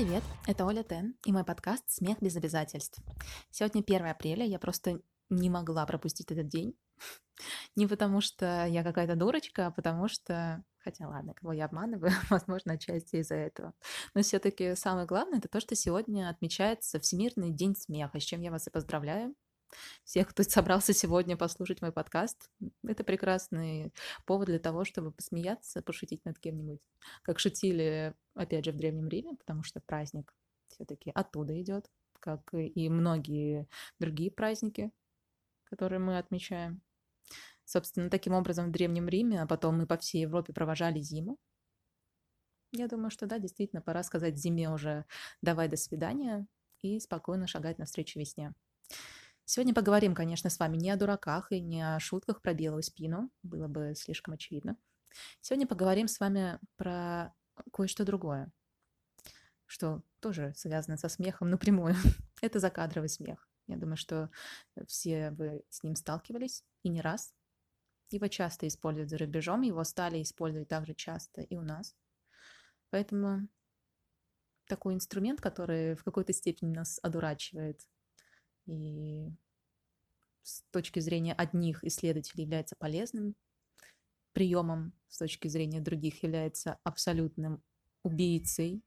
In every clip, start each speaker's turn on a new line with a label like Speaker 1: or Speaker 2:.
Speaker 1: Привет! Это Оля Тен и мой подкаст «Смех без обязательств». Сегодня 1 апреля, я просто не могла пропустить этот день. Не потому что я какая-то дурочка, а потому что... Хотя ладно, кого я обманываю, возможно, отчасти из-за этого. Но все таки самое главное — это то, что сегодня отмечается Всемирный день смеха, с чем я вас и поздравляю всех, кто собрался сегодня послушать мой подкаст. Это прекрасный повод для того, чтобы посмеяться, пошутить над кем-нибудь. Как шутили, опять же, в Древнем Риме, потому что праздник все-таки оттуда идет, как и многие другие праздники, которые мы отмечаем. Собственно, таким образом в Древнем Риме, а потом мы по всей Европе провожали зиму. Я думаю, что да, действительно, пора сказать зиме уже «давай, до свидания» и спокойно шагать навстречу весне. Сегодня поговорим, конечно, с вами не о дураках и не о шутках про белую спину, было бы слишком очевидно. Сегодня поговорим с вами про кое-что другое, что тоже связано со смехом напрямую. Это закадровый смех. Я думаю, что все вы с ним сталкивались и не раз. Его часто используют за рубежом, его стали использовать также часто и у нас. Поэтому такой инструмент, который в какой-то степени нас одурачивает и с точки зрения одних исследователей является полезным приемом, с точки зрения других является абсолютным убийцей.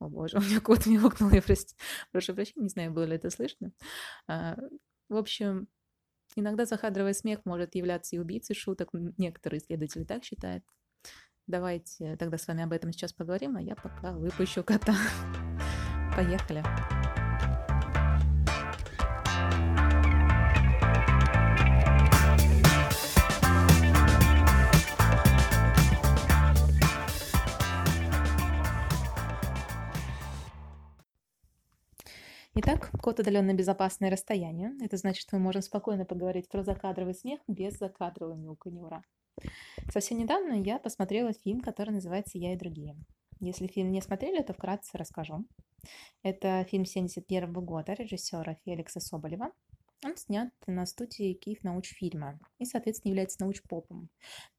Speaker 1: О боже, у меня кот мяукнул, я прости, прошу прощения, не знаю, было ли это слышно. А, в общем, иногда закадровый смех может являться и убийцей шуток, некоторые исследователи так считают. Давайте тогда с вами об этом сейчас поговорим, а я пока выпущу кота. Поехали. Итак, код удаленно безопасное расстояние. Это значит, что мы можем спокойно поговорить про закадровый смех без закадрового мяуканья. Ура! Совсем недавно я посмотрела фильм, который называется «Я и другие». Если фильм не смотрели, то вкратце расскажу. Это фильм 71 года режиссера Феликса Соболева. Он снят на студии Киев научфильма и, соответственно, является научпопом.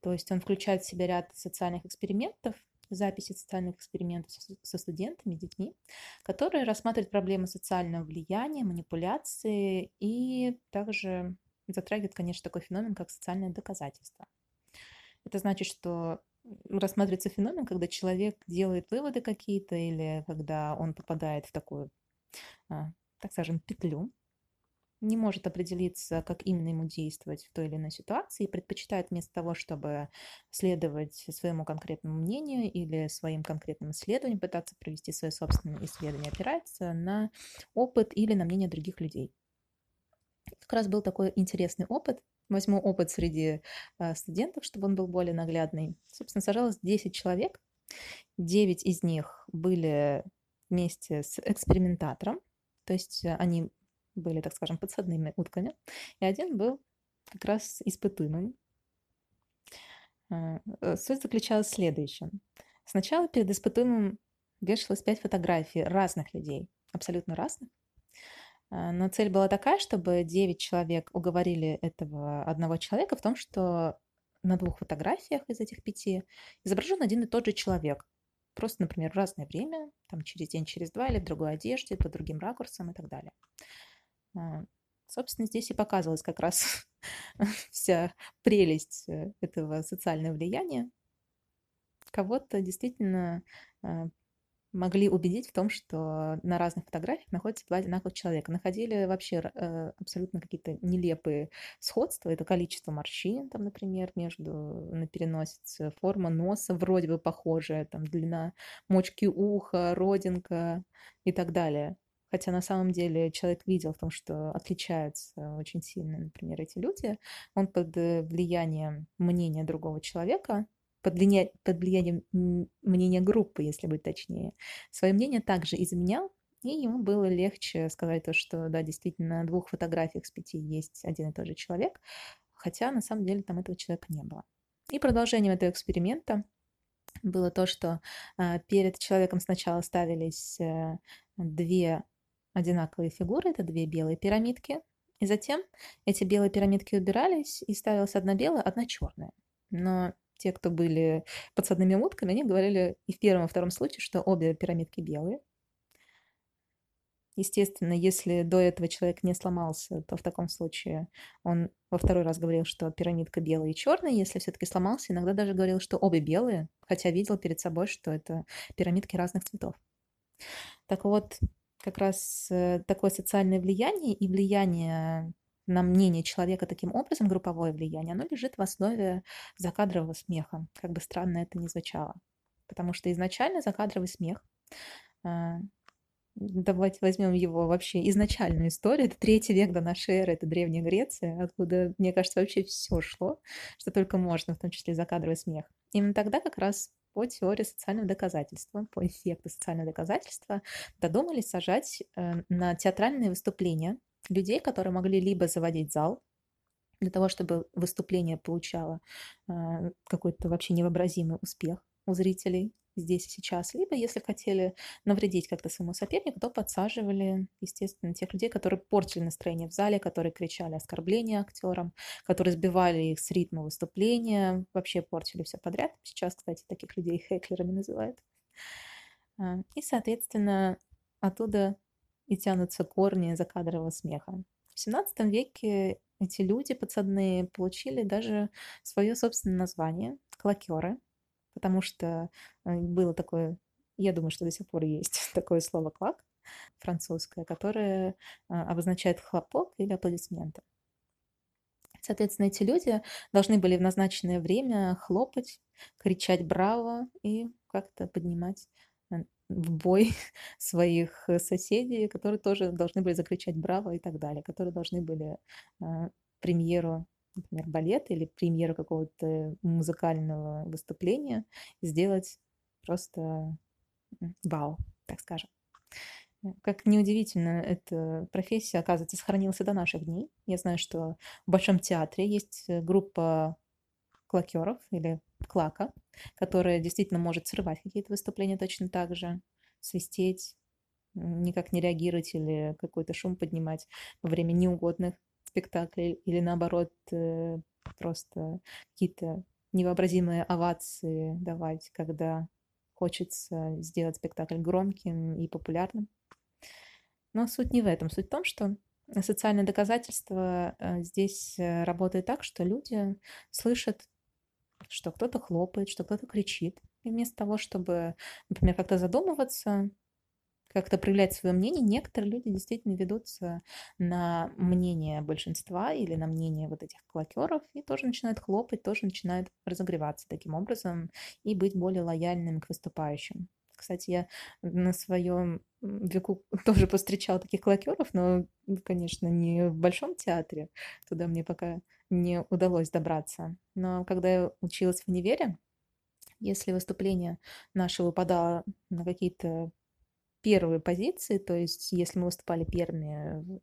Speaker 1: То есть он включает в себя ряд социальных экспериментов, записи социальных экспериментов со студентами, детьми, которые рассматривают проблемы социального влияния, манипуляции и также затрагивают, конечно, такой феномен, как социальное доказательство. Это значит, что рассматривается феномен, когда человек делает выводы какие-то или когда он попадает в такую, а, так скажем, петлю, не может определиться, как именно ему действовать в той или иной ситуации, и предпочитает вместо того, чтобы следовать своему конкретному мнению или своим конкретным исследованиям, пытаться провести свое собственное исследование, опирается на опыт или на мнение других людей. Как раз был такой интересный опыт. Возьму опыт среди а, студентов, чтобы он был более наглядный. Собственно, сажалось 10 человек. 9 из них были вместе с экспериментатором, то есть они были, так скажем, подсадными утками, и один был как раз испытуемым. А, э, суть заключалась в следующем. Сначала перед испытуемым вешалось пять фотографий разных людей, абсолютно разных. А, но цель была такая, чтобы девять человек уговорили этого одного человека в том, что на двух фотографиях из этих пяти изображен один и тот же человек. Просто, например, в разное время, там через день, через два, или в другой одежде, по другим ракурсам и так далее. А, собственно, здесь и показывалась как раз вся прелесть э, этого социального влияния. Кого-то действительно а, могли убедить в том, что на разных фотографиях находятся два одинаковых человека. Находили вообще э, абсолютно какие-то нелепые сходства. Это количество морщин, там, например, между на переносице, форма носа вроде бы похожая, там, длина мочки уха, родинка и так далее. Хотя на самом деле человек видел в том, что отличаются очень сильно, например, эти люди. Он под э, влиянием мнения другого человека, под, влия... под влиянием мнения группы, если быть точнее, свое мнение также изменял, и ему было легче сказать то, что да, действительно, на двух фотографиях с пяти есть один и тот же человек, хотя на самом деле там этого человека не было. И продолжением этого эксперимента было то, что э, перед человеком сначала ставились э, две одинаковые фигуры, это две белые пирамидки. И затем эти белые пирамидки убирались, и ставилась одна белая, одна черная. Но те, кто были подсадными утками, они говорили и в первом, и втором случае, что обе пирамидки белые. Естественно, если до этого человек не сломался, то в таком случае он во второй раз говорил, что пирамидка белая и черная. Если все-таки сломался, иногда даже говорил, что обе белые, хотя видел перед собой, что это пирамидки разных цветов. Так вот, как раз э, такое социальное влияние и влияние на мнение человека таким образом, групповое влияние, оно лежит в основе закадрового смеха, как бы странно это ни звучало. Потому что изначально закадровый смех а, Давайте возьмем его вообще изначальную историю. Это третий век до нашей эры, это Древняя Греция, откуда, мне кажется, вообще все шло, что только можно, в том числе закадровый смех. Именно тогда как раз по теории социального доказательства, по эффекту социального доказательства, додумались сажать э, на театральные выступления людей, которые могли либо заводить зал, для того, чтобы выступление получало э, какой-то вообще невообразимый успех у зрителей, здесь и сейчас, либо если хотели навредить как-то своему сопернику, то подсаживали, естественно, тех людей, которые портили настроение в зале, которые кричали оскорбления актерам, которые сбивали их с ритма выступления, вообще портили все подряд. Сейчас, кстати, таких людей хеклерами называют. А, и, соответственно, оттуда и тянутся корни закадрового смеха. В 17 веке эти люди подсадные получили даже свое собственное название – клакеры – потому что э, было такое, я думаю, что до сих пор есть такое слово «клак» французское, которое а, обозначает хлопок или аплодисменты. Соответственно, эти люди должны были в назначенное время хлопать, кричать «Браво!» и как-то поднимать э, в бой своих соседей, которые тоже должны были закричать «Браво!» и так далее, которые должны были э, премьеру например, балет или премьеру какого-то музыкального выступления сделать просто вау, так скажем. Э, как неудивительно, эта профессия, оказывается, сохранилась до наших дней. Я знаю, что в Большом театре есть э, группа клакеров или клака, которая действительно может срывать какие-то выступления точно так же, свистеть, никак не реагировать или какой-то шум поднимать во время неугодных спектакле или наоборот э, просто какие-то невообразимые овации давать, когда хочется сделать спектакль громким и популярным. Но суть не в этом. Суть в том, что социальное доказательство э, здесь э, работает так, что люди слышат, что кто-то хлопает, что кто-то кричит. И вместо того, чтобы, например, как-то задумываться, как-то проявлять свое мнение, некоторые люди действительно ведутся на мнение большинства или на мнение вот этих клакеров и тоже начинают хлопать, тоже начинают разогреваться таким образом и быть более лояльными к выступающим. Кстати, я на своем веку тоже повстречала таких клакеров, но, конечно, не в Большом театре. Туда мне пока не удалось добраться. Но когда я училась в универе, если выступление наше выпадало на какие-то первые позиции, то есть если мы выступали первыми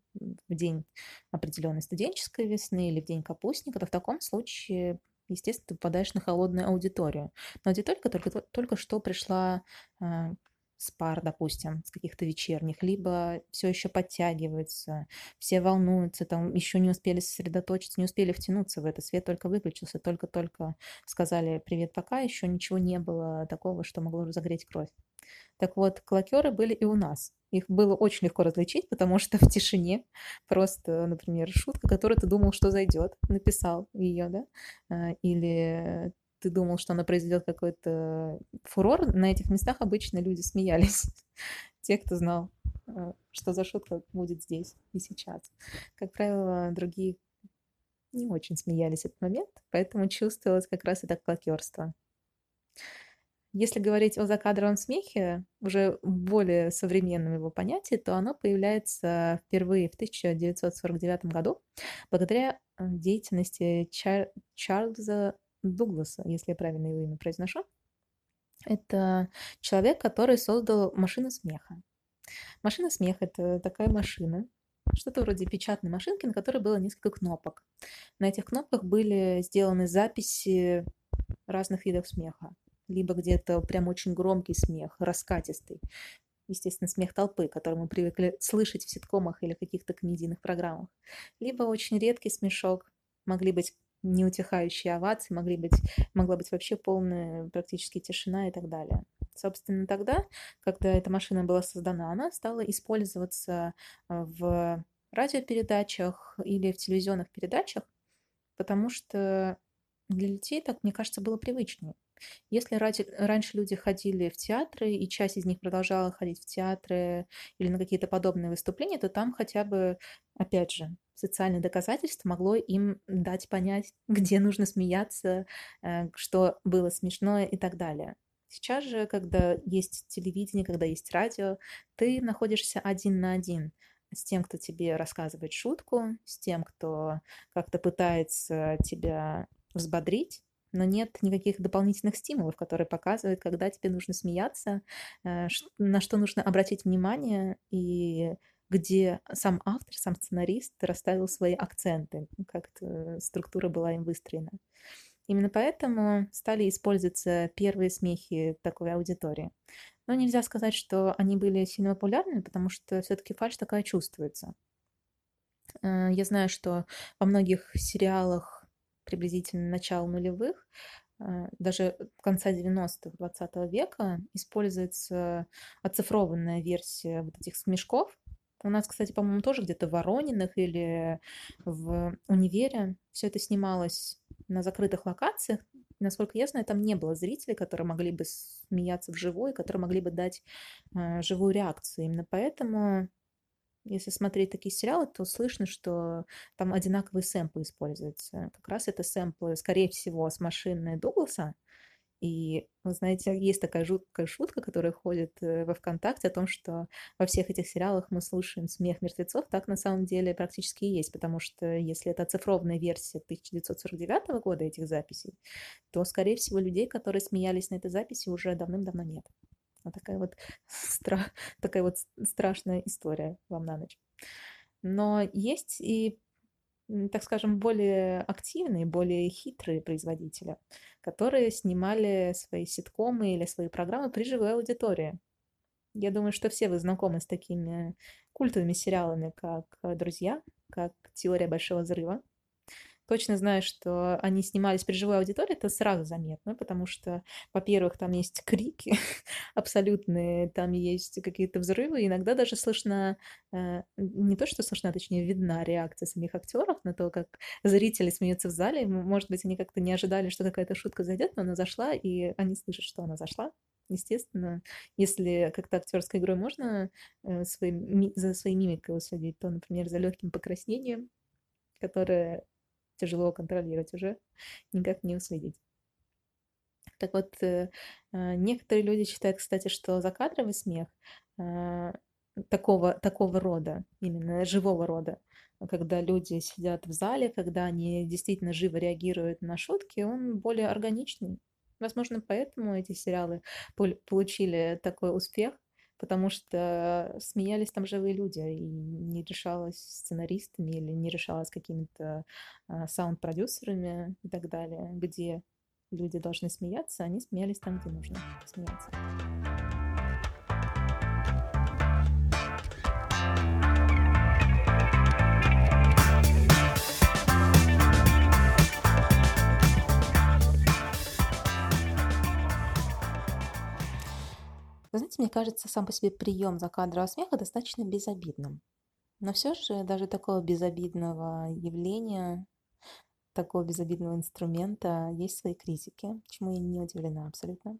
Speaker 1: в день определенной студенческой весны или в день капустника, то в таком случае естественно, ты попадаешь на холодную аудиторию. На аудиторию, которая только, только что пришла э, с пар, допустим, с каких-то вечерних, либо все еще подтягиваются, все волнуются, там еще не успели сосредоточиться, не успели втянуться в это, свет только выключился, только-только сказали «привет, пока», еще ничего не было такого, что могло разогреть кровь. Так вот, клокеры были и у нас. Их было очень легко различить, потому что в тишине просто, например, шутка, которую ты думал, что зайдет, написал ее, да, а, или ты думал, что она произведет какой-то фурор, на этих местах обычно люди смеялись. Те, кто знал, а, что за шутка будет здесь и сейчас. Как правило, другие не очень смеялись этот момент, поэтому чувствовалось как раз это клокерство. Если говорить о закадровом смехе, уже более современном его понятии, то оно появляется впервые в 1949 году благодаря э, деятельности Чар... Чарльза Дугласа, если я правильно его имя произношу. Это человек, который создал машину смеха. Машина смеха – это такая машина, что-то вроде печатной машинки, на которой было несколько кнопок. На этих кнопках были сделаны записи разных видов смеха либо где-то прям очень громкий смех, раскатистый. Естественно, смех толпы, который мы привыкли слышать в ситкомах или каких-то комедийных программах. Либо очень редкий смешок, могли быть неутихающие овации, могли быть, могла быть вообще полная практически тишина и так далее. Собственно, тогда, когда эта машина была создана, она стала использоваться в радиопередачах или в телевизионных передачах, потому что для людей так, мне кажется, было привычнее. Если раньше люди ходили в театры, и часть из них продолжала ходить в театры или на какие-то подобные выступления, то там хотя бы, опять же, социальное доказательство могло им дать понять, где нужно смеяться, э, что было смешное и так далее. Сейчас же, когда есть телевидение, когда есть радио, ты находишься один на один с тем, кто тебе рассказывает шутку, с тем, кто как-то пытается тебя взбодрить, но нет никаких дополнительных стимулов, которые показывают, когда тебе нужно смеяться, э, на что нужно обратить внимание и где сам автор, сам сценарист расставил свои акценты, как структура была им выстроена. Именно поэтому стали использоваться первые смехи такой аудитории. Но нельзя сказать, что они были сильно популярны, потому что все-таки фальш такая чувствуется. Э, я знаю, что во многих сериалах приблизительно начала нулевых, э, даже конца 90-х 20 века используется оцифрованная версия вот этих смешков. У нас, кстати, по-моему, тоже где-то в Ворониных или в универе все это снималось на закрытых локациях. Насколько я знаю, там не было зрителей, которые могли бы смеяться вживую, которые могли бы дать э, живую реакцию. Именно поэтому если смотреть такие сериалы, то слышно, что там одинаковые сэмплы используются. Как раз это сэмплы, скорее всего, с машины Дугласа. И, вы знаете, есть такая жуткая шутка, которая ходит э, во ВКонтакте о том, что во всех этих сериалах мы слушаем смех мертвецов. Так на самом деле практически и есть, потому что если это оцифрованная версия 1949 года этих записей, то, скорее всего, людей, которые смеялись на этой записи, уже давным-давно нет. Вот такая вот, стра... такая вот страшная история вам на ночь. Но есть и, так скажем, более активные, более хитрые производители, которые снимали свои ситкомы или свои программы при живой аудитории. Я думаю, что все вы знакомы с такими культовыми сериалами, как «Друзья», как «Теория большого взрыва», точно знаю, что они снимались при живой аудитории, это сразу заметно, потому что, во-первых, там есть крики абсолютные, там есть какие-то взрывы, иногда даже слышно, э, не то, что слышно, а точнее видна реакция самих актеров на то, как зрители смеются в зале. Может быть, они как-то не ожидали, что какая-то шутка зайдет, но она зашла, и они слышат, что она зашла. Естественно, если как-то актерской игрой можно э, своим, за своей мимикой уследить, то, например, за легким покраснением, которое тяжело контролировать уже, никак не уследить. Так вот, э, э, некоторые люди считают, кстати, что закадровый смех э, такого, такого рода, именно живого рода, когда люди сидят в зале, когда они действительно живо реагируют на шутки, он более органичный. Возможно, поэтому эти сериалы получили такой успех, потому что смеялись там живые люди, и не решалось сценаристами или не решалось какими-то а, саунд-продюсерами и так далее, где люди должны смеяться, они смеялись там, где нужно смеяться. Вы знаете, мне кажется, сам по себе прием закадрового смеха достаточно безобидным. Но все же даже такого безобидного явления, такого безобидного инструмента есть свои критики, чему я не удивлена абсолютно.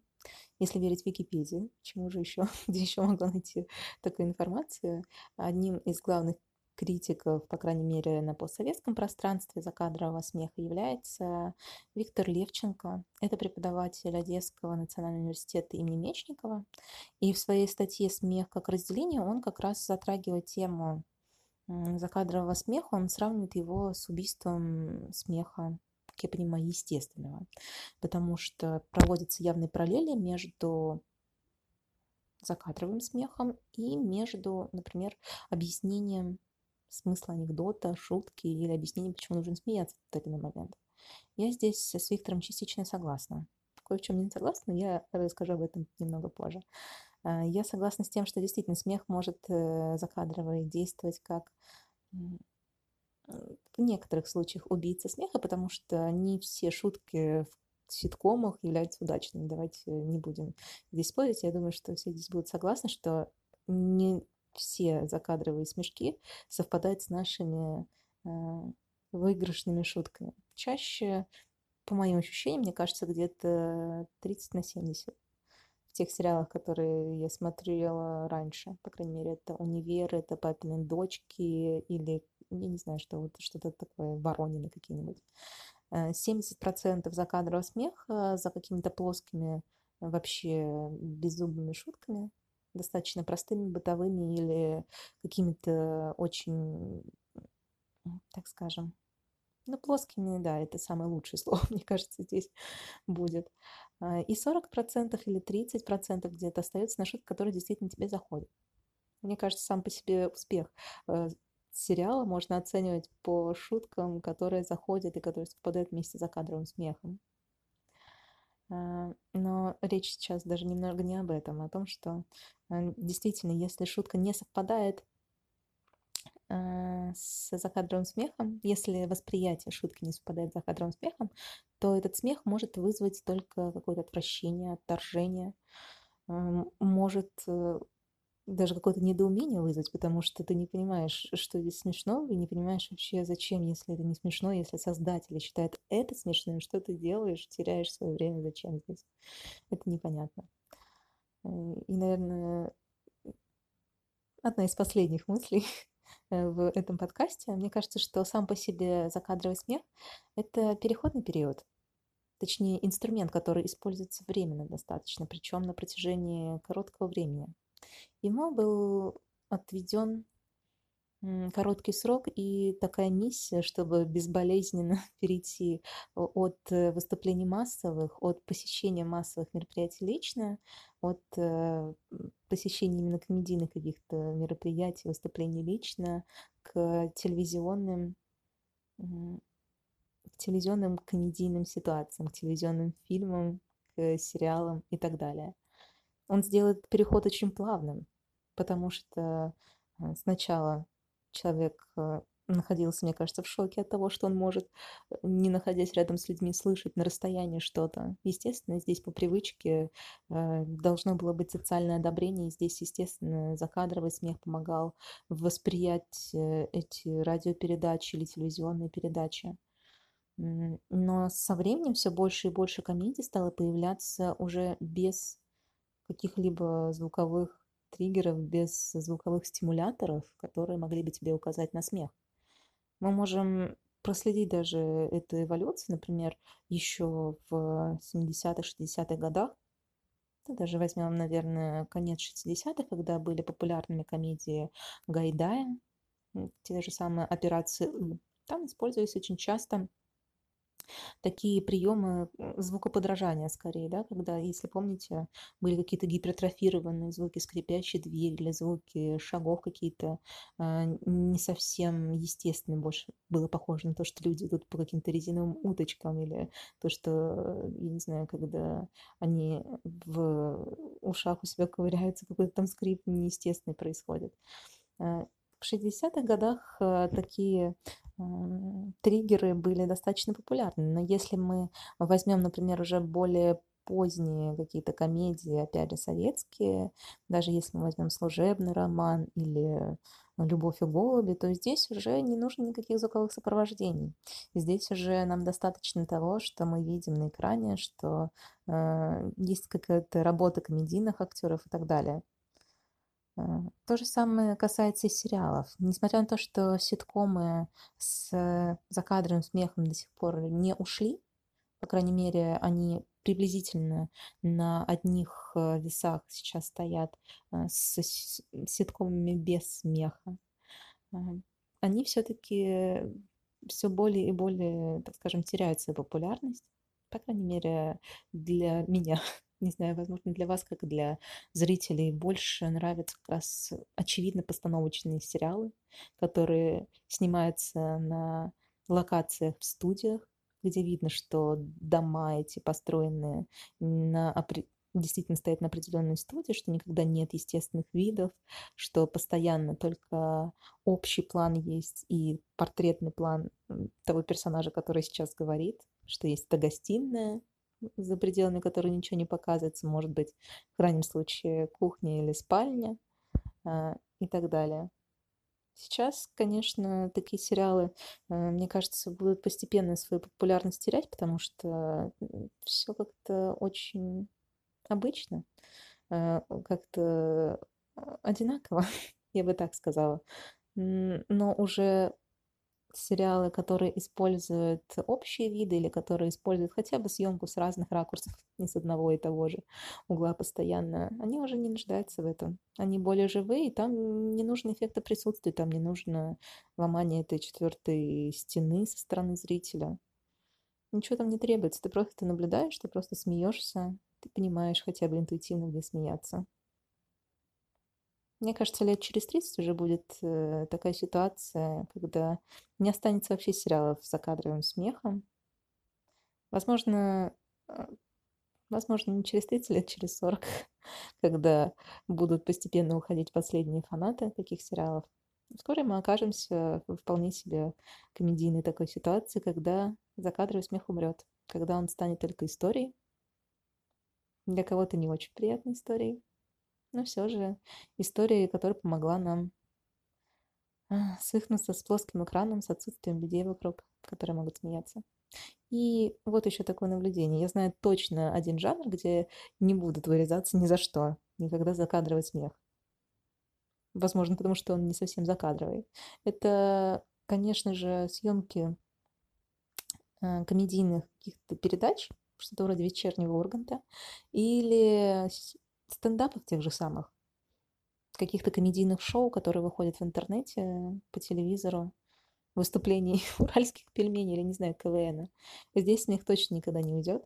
Speaker 1: Если верить Википедии, чему же еще, где еще могла найти такую информацию, одним из главных критиков, по крайней мере, на постсоветском пространстве закадрового смеха является Виктор Левченко. Это преподаватель Одесского национального университета имени Мечникова. И в своей статье «Смех как разделение» он как раз затрагивает тему закадрового смеха, он сравнивает его с убийством смеха, как я понимаю, естественного, потому что проводятся явные параллели между закадровым смехом и между, например, объяснением смысла анекдота, шутки или объяснение, почему нужно смеяться в тот или иной момент. Я здесь с Виктором частично согласна. Кое в чем не согласна, я расскажу об этом немного позже. А, я согласна с тем, что действительно смех может э, закадрово действовать как в некоторых случаях убийца смеха, потому что не все шутки в ситкомах являются удачными. Давайте не будем здесь спорить. Я думаю, что все здесь будут согласны, что не все закадровые смешки совпадают с нашими э, выигрышными шутками. Чаще, по моим ощущениям, мне кажется, где-то 30 на 70 в тех сериалах, которые я смотрела раньше. По крайней мере, это «Универ», это «Папины дочки» или, я не знаю, что вот что-то такое, «Воронины» какие-нибудь. 70% закадрового смеха за какими-то плоскими вообще беззубыми шутками, достаточно простыми, бытовыми или какими-то очень, так скажем, ну, плоскими, да, это самое лучшее слово, мне кажется, здесь будет. А, и 40% или 30% где-то остается на шутки, которые действительно тебе заходят. Мне кажется, сам по себе успех э, сериала можно оценивать по шуткам, которые заходят и которые совпадают вместе за кадровым смехом. А, но речь сейчас даже немного не об этом, а о том, что действительно, если шутка не совпадает э, с закадровым смехом, если восприятие шутки не совпадает с закадровым смехом, то этот смех может вызвать только какое-то отвращение, отторжение, может э, даже какое-то недоумение вызвать, потому что ты не понимаешь, что здесь смешно, и не понимаешь вообще, зачем, если это не смешно, если создатели считают это смешным, что ты делаешь, теряешь свое время, зачем здесь. Это непонятно. Э, и, наверное, одна из последних мыслей в этом подкасте. Мне кажется, что сам по себе закадровый смех – это переходный период. Точнее, инструмент, который используется временно достаточно, причем на протяжении короткого времени. Ему был отведен короткий срок и такая миссия, чтобы безболезненно перейти от э, выступлений массовых, от посещения массовых мероприятий лично, от э, посещения именно комедийных каких-то мероприятий, выступлений лично, к телевизионным к телевизионным комедийным ситуациям, к телевизионным фильмам, к сериалам и так далее он сделает переход очень плавным, потому что э, сначала человек э, находился, мне кажется, в шоке от того, что он может, э, не находясь рядом с людьми, слышать на расстоянии что-то. Естественно, здесь по привычке должно было быть социальное одобрение, и здесь, естественно, закадровый смех помогал восприять эти радиопередачи или телевизионные передачи. Но со временем все больше и больше комедий стало появляться уже без каких-либо звуковых триггеров, без звуковых стимуляторов, которые могли бы тебе указать на смех. Мы можем проследить даже эту эволюцию, например, еще в 70-х, 60-х годах. Ну, даже возьмем, наверное, конец 60-х, когда были популярными комедии Гайдая, те же самые операции Там использовались очень часто такие приемы звукоподражания скорее, да, когда, если помните, были какие-то гипертрофированные звуки скрипящей двери или звуки шагов какие-то а, не совсем естественные, больше было похоже на то, что люди идут по каким-то резиновым уточкам или то, что, я не знаю, когда они в ушах у себя ковыряются, какой-то там скрип неестественный происходит. В 60-х годах а, такие триггеры были достаточно популярны. Но если мы возьмем, например, уже более поздние какие-то комедии, опять же, советские, даже если мы возьмем служебный роман или «Любовь и голуби», то здесь уже не нужно никаких звуковых сопровождений. Здесь уже нам достаточно того, что мы видим на экране, что э, есть какая-то работа комедийных актеров и так далее. Э, то же самое касается и сериалов. Несмотря на то, что ситкомы с закадровым смехом до сих пор не ушли, по крайней мере, они приблизительно на одних э, весах сейчас стоят э, с ситкомами без смеха, они все-таки все более и более, так скажем, теряют свою популярность, по крайней мере, для меня не знаю, возможно, для вас, как для зрителей, больше нравятся как раз очевидно постановочные сериалы, которые снимаются на локациях в студиях, где видно, что дома эти построены на, действительно стоят на определенной студии, что никогда нет естественных видов, что постоянно только общий план есть и портретный план того персонажа, который сейчас говорит, что есть эта гостиная, за пределами которой ничего не показывается, может быть, в крайнем случае кухня или спальня а, и так далее. Сейчас, конечно, такие сериалы, э, мне кажется, будут постепенно свою популярность терять, потому что все как-то очень обычно, э, как-то одинаково, я бы так сказала. Но уже сериалы, которые используют общие виды или которые используют хотя бы съемку с разных ракурсов, не с одного и того же угла постоянно, они уже не нуждаются в этом. Они более живые, и там не нужно эффекта присутствия, там не нужно ломание этой четвертой стены со стороны зрителя. Ничего там не требуется, ты просто наблюдаешь, ты просто смеешься, ты понимаешь хотя бы интуитивно, где смеяться. Мне кажется, лет через 30 уже будет э, такая ситуация, когда не останется вообще сериалов с закадровым смехом. Возможно, э, возможно, не через 30 лет, через 40, когда будут постепенно уходить последние фанаты таких сериалов. Вскоре мы окажемся в вполне себе комедийной такой ситуации, когда закадровый смех умрет, когда он станет только историей. Для кого-то не очень приятной историей, но все же история, которая помогла нам а, свыкнуться с плоским экраном, с отсутствием людей вокруг, которые могут смеяться. И вот еще такое наблюдение. Я знаю точно один жанр, где не будут вырезаться ни за что, никогда закадровый смех. Возможно, потому что он не совсем закадровый. Это, конечно же, съемки а, комедийных каких-то передач, что-то вроде вечернего Урганта, или стендапов тех же самых, каких-то комедийных шоу, которые выходят в интернете, по телевизору, выступлений уральских пельменей или, не знаю, КВН. Здесь смех точно никогда не уйдет.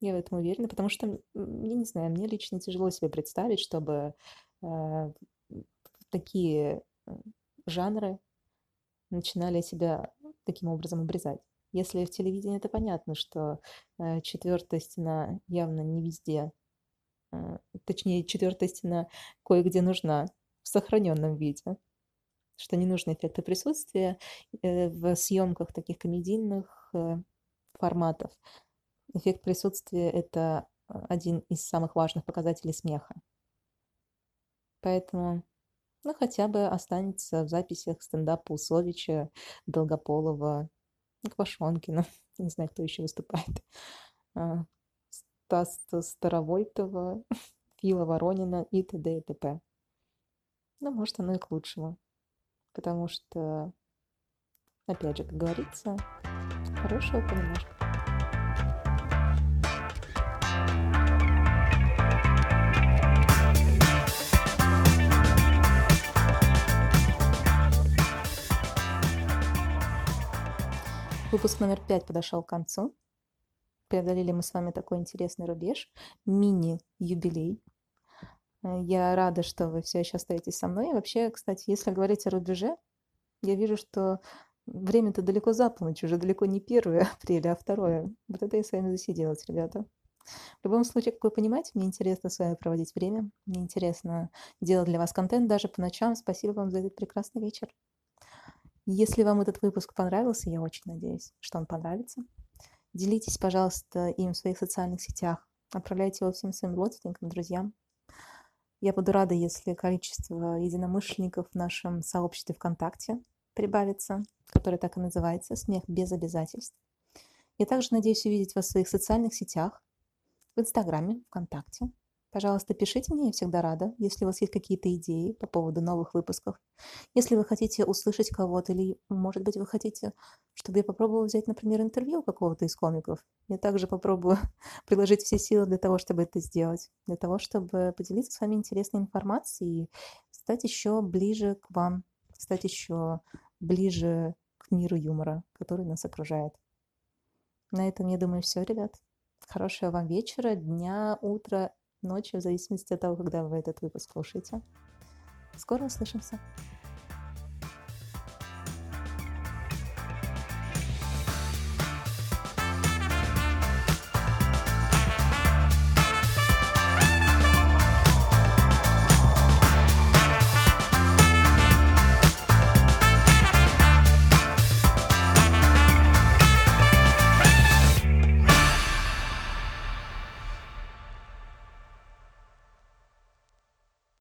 Speaker 1: Я в этом уверена, потому что, я не знаю, мне лично тяжело себе представить, чтобы э, такие э, жанры начинали себя таким образом обрезать. Если в телевидении это понятно, что э, четвертая стена явно не везде Э, точнее, четвертая стена кое-где нужна в сохраненном виде, что не нужны эффекты присутствия э, в съемках таких комедийных э, форматов. Эффект присутствия – это один из самых важных показателей смеха. Поэтому, ну, хотя бы останется в записях стендапа Усовича, Долгополова, Квашонкина, не знаю, кто еще выступает, а, Стаса Старовойтова, Фила Воронина и т.д. и т.п. Ну, может, оно и к лучшему. Потому что, опять же, как говорится, хорошего понемножку. Выпуск номер пять подошел к концу преодолели мы с вами такой интересный рубеж, мини-юбилей. Э, я рада, что вы все еще остаетесь со мной. И вообще, кстати, если говорить о рубеже, я вижу, что время-то далеко за полночь, уже далеко не 1 апреля, а 2. Вот это я с вами засиделась, ребята. В любом случае, как вы понимаете, мне интересно с вами проводить время, мне интересно делать для вас контент даже по ночам. Спасибо вам за этот прекрасный вечер. Если вам этот выпуск понравился, я очень надеюсь, что он понравится. Делитесь, пожалуйста, им в своих социальных сетях. Отправляйте его всем своим родственникам, друзьям. Я буду рада, если количество единомышленников в нашем сообществе ВКонтакте прибавится, которое так и называется «Смех без обязательств». Я также надеюсь увидеть вас в своих социальных сетях, в Инстаграме, ВКонтакте, Пожалуйста, пишите мне, я всегда рада, если у вас есть какие-то идеи по поводу новых выпусков. Если вы хотите услышать кого-то, или, может быть, вы хотите, чтобы я попробовала взять, например, интервью какого-то из комиков, я также попробую приложить все силы для того, чтобы это сделать, для того, чтобы поделиться с вами интересной информацией и стать еще ближе к вам, стать еще ближе к миру юмора, который нас окружает. На этом, я думаю, все, ребят. Хорошего вам вечера, дня, утра ночи, в зависимости от того, когда вы этот выпуск слушаете. Скоро услышимся.